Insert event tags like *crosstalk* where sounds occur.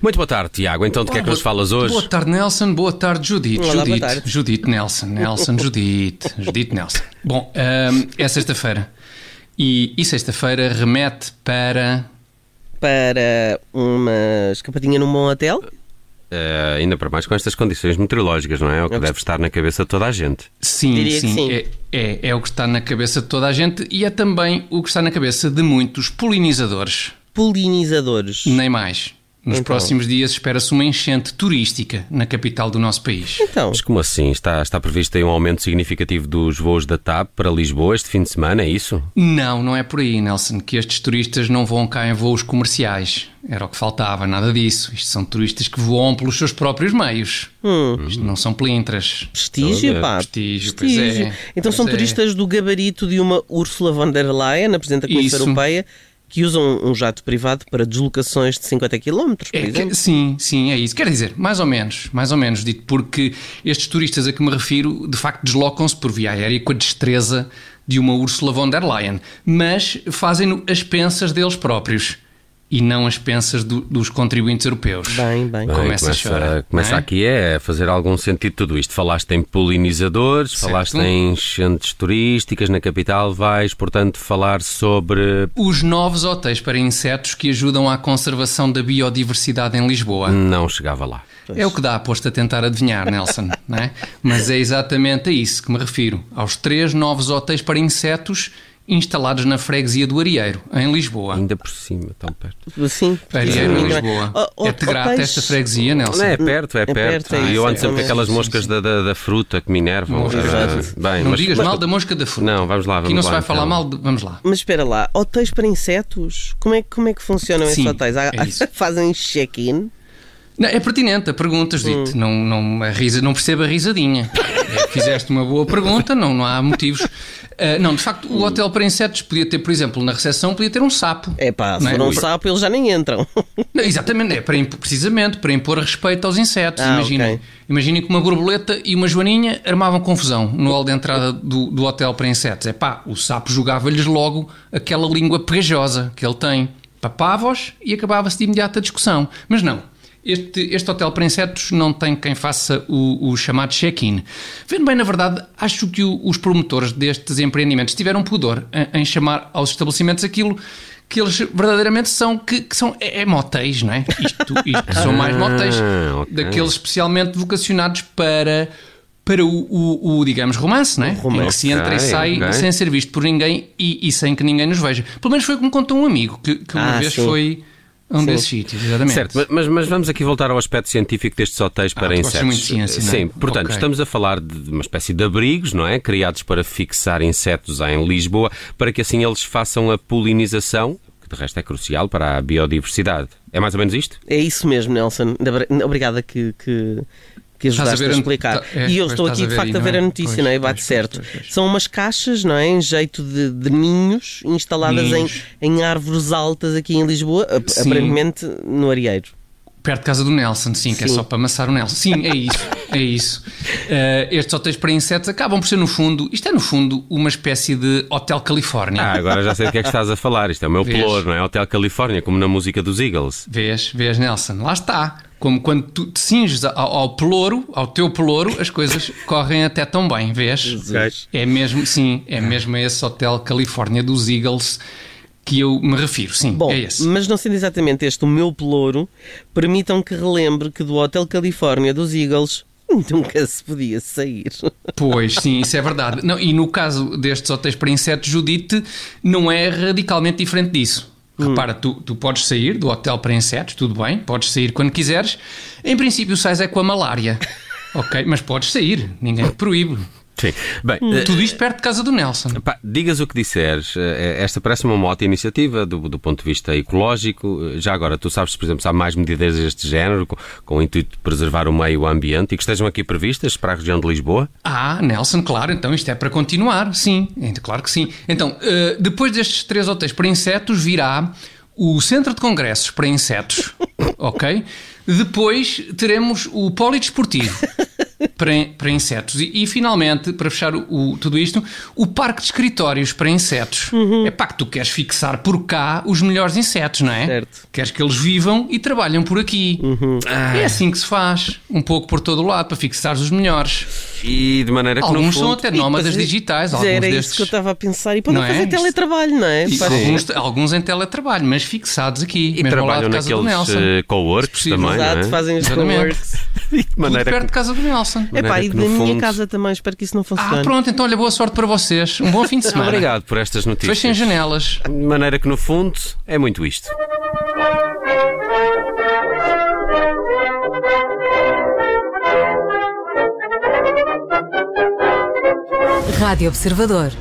Muito boa tarde, Tiago. Então, de que é que nos falas hoje? Boa tarde, Nelson. Boa tarde, Judite. Olá, boa Judite. tarde. Judite Nelson. Nelson, *laughs* Judite. Judite Nelson. Bom, hum, é sexta-feira. E, e sexta-feira remete para. Para uma escapadinha num bom hotel? Eh, ainda para mais com estas condições meteorológicas, não é? É o que deve estar na cabeça de toda a gente. Sim, Diria que sim. sim. É, é, é o que está na cabeça de toda a gente e é também o que está na cabeça de muitos polinizadores. Polinizadores. Nem mais. Nos Então. próximos dias espera-se uma enchente turística na capital do nosso país. Então, Mas como assim? Está, está previsto aí um aumento significativo dos voos da TAP para Lisboa este fim de semana, é isso? Não, não é por aí, Nelson, que estes turistas não vão cá em voos comerciais. Era o que faltava, nada disso. Isto são turistas que voam pelos seus próprios meios. Isto não são pelintras. prestígio, Então, pá. prestígio, pois é. Então Pois são é. turistas do gabarito de uma Ursula von der Leyen, a Presidente da Comissão. Europeia, que usam um jato privado para deslocações de 50 km, por É exemplo. sim, sim, é isso. Quer dizer, mais ou menos, mais ou menos, dito, porque estes turistas a que me refiro, de facto, deslocam-se por via aérea com a destreza de uma Ursula von der Leyen, mas fazem-no às pensas deles próprios e não às pensas do- dos contribuintes europeus. Bem, bem. Bem, Começa a chorar, começa é? aqui é a fazer algum sentido tudo isto. Falaste em polinizadores, Certo. falaste em enchentes turísticas na capital, vais, portanto, falar sobre. Os novos hotéis para insetos que ajudam à conservação da biodiversidade em Lisboa. Não chegava lá. É o que dá aposto a tentar adivinhar, Nelson, não é? Mas é exatamente a isso que me refiro. Aos três novos hotéis para insetos instalados na freguesia do Arieiro, em Lisboa. Ainda por cima, tão perto. Sim. Arieiro, em Sim, Lisboa. Oh, oh, É-te grata esta freguesia, Nelson? Não é perto, é, perto. perto, é E isso, eu é ando sempre com aquelas Sim, moscas sim, da, da, da fruta que me enervam. Ah, Bem, Não mas- digas mas- mal da mosca da fruta. Não, vamos lá, vamos Aqui não se vai falar então. mal de... Vamos lá. Mas espera lá, hotéis para insetos? Como é, que- como é que funcionam esses Sim, hotéis? Há- é. *laughs* Fazem check-in? Não, é pertinente a pergunta, Judite. Hum. Não, não, a risa, não percebo a risadinha. *laughs* É fizeste uma boa pergunta, não, não há motivos. Ah, não, de facto, o hotel para insetos podia ter, por exemplo, na recepção, podia ter um sapo. É pá, se é? for um Ui. sapo, eles já nem entram. Não, exatamente, é para precisamente para impor respeito aos insetos. Ah, Imaginem, ok. imaginem que uma borboleta e uma joaninha armavam confusão no hall de entrada do, do hotel para insetos. É pá, o sapo jogava-lhes logo aquela língua pegajosa que ele tem. Papava-os e acabava-se de imediato a discussão. Mas não. Este, este hotel para insetos não tem quem faça o, o chamado check-in. Vendo bem, na verdade, acho que o- os promotores destes empreendimentos tiveram pudor em, em chamar aos estabelecimentos aquilo que eles verdadeiramente são, que, que são é, é motéis, não é? Isto, isto são mais motéis, Ah, ok. daqueles especialmente vocacionados para, para o, o- o, digamos, romance, não é? romance. Em que se entra e Ok, sai ok. sem ser visto por ninguém e, e sem que ninguém nos veja. Pelo menos foi o que me contou um amigo, que, que uma Ah, vez sim. foi a um desses sítios, exatamente. Certo, mas- mas, vamos aqui voltar ao aspecto científico destes hotéis para Ah, tu gostas insetos. muito de ciência, não é? Sim, portanto, Ok. estamos a falar de uma espécie de abrigos, não é? Criados para fixar insetos em Lisboa, para que assim eles façam a polinização, que de resto é crucial para a biodiversidade. É mais ou menos isto? É isso mesmo, Nelson. Obrigada que, que, que ajudaste a, ver a- explicar. tá- é, e eu estou aqui, de ver facto, a ver não a é? notícia, Pois, não é? E bate pois, certo. pois, pois. São umas caixas, não é? Em jeito de, de ninhos, instaladas em, Ninhos. em árvores altas aqui em Lisboa, Sim. aparentemente no Arieiro. Perto de casa do Nelson, sim, que é Sim. só para amassar o Nelson. Sim, é isso, é isso. *laughs* Eh, estes hotéis para insetos acabam por ser, no fundo, isto é, no fundo, uma espécie de Hotel Califórnia. Ah, agora já sei do que é que estás a falar. Isto é o meu Vês? pelouro, não é? Hotel Califórnia, como na música dos Eagles. Vês, vês, Nelson? Lá está. Como quando tu te cinges ao, ao pelouro, ao teu pelouro, as coisas *laughs* correm até tão bem, vês? É mesmo, sim, é mesmo a esse Hotel Califórnia dos Eagles que eu me refiro, sim, Bom, é esse. mas não sendo exatamente este o meu pelouro, permitam que relembre que do Hotel Califórnia dos Eagles *laughs* nunca se podia sair. Pois, sim, *laughs* isso é verdade. Não, e no caso destes hotéis para insetos, Judite, não é radicalmente diferente disso. Repara, tu, tu podes sair do hotel para insetos, tudo bem, podes sair quando quiseres. Em princípio, sais é com a malária. *laughs* ok, mas podes sair, ninguém te proíbe. Sim. Bem, eh, Tudo isto perto de casa do Nelson. Pá, digas o que disseres, eh, esta parece uma ótima iniciativa do, do ponto de vista ecológico. Eh, Já agora, tu sabes, por exemplo, se há mais medidas deste género com, com o intuito de preservar o meio ambiente e que estejam aqui previstas para a região de Lisboa? Ah, Nelson, claro, então isto é para continuar, sim, claro que sim. Então, eh, depois destes três hotéis para insetos, virá o Centro de Congressos para Insetos, *laughs* ok? Depois teremos o Polidesportivo. Para, para insetos. E, e, finalmente, para fechar o, o, tudo isto, o parque de escritórios para insetos. Uhum. É pá, que tu queres fixar por cá os melhores insetos, não é? Certo. Queres que eles vivam e trabalhem por aqui. Uhum. É assim que se faz, um pouco por todo o lado, para fixar os melhores. E de maneira que Alguns são até nómadas digitais. Alguns era destes... isso que eu estava a pensar. E podem fazer é? teletrabalho, não é? Alguns, alguns, em teletrabalho, mas fixados aqui. E trabalham naqueles uh, co-works também, Exato, não é? fazem os co-works. *laughs* de maneira perto de casa do Nelson. É pá, e da minha fundo... casa também, espero que isso não funcione. Ah, pronto, então olha, boa sorte para vocês. Um bom fim de semana. Obrigado por estas notícias. Fechem janelas. De maneira que no fundo é muito isto. Rádio Observador.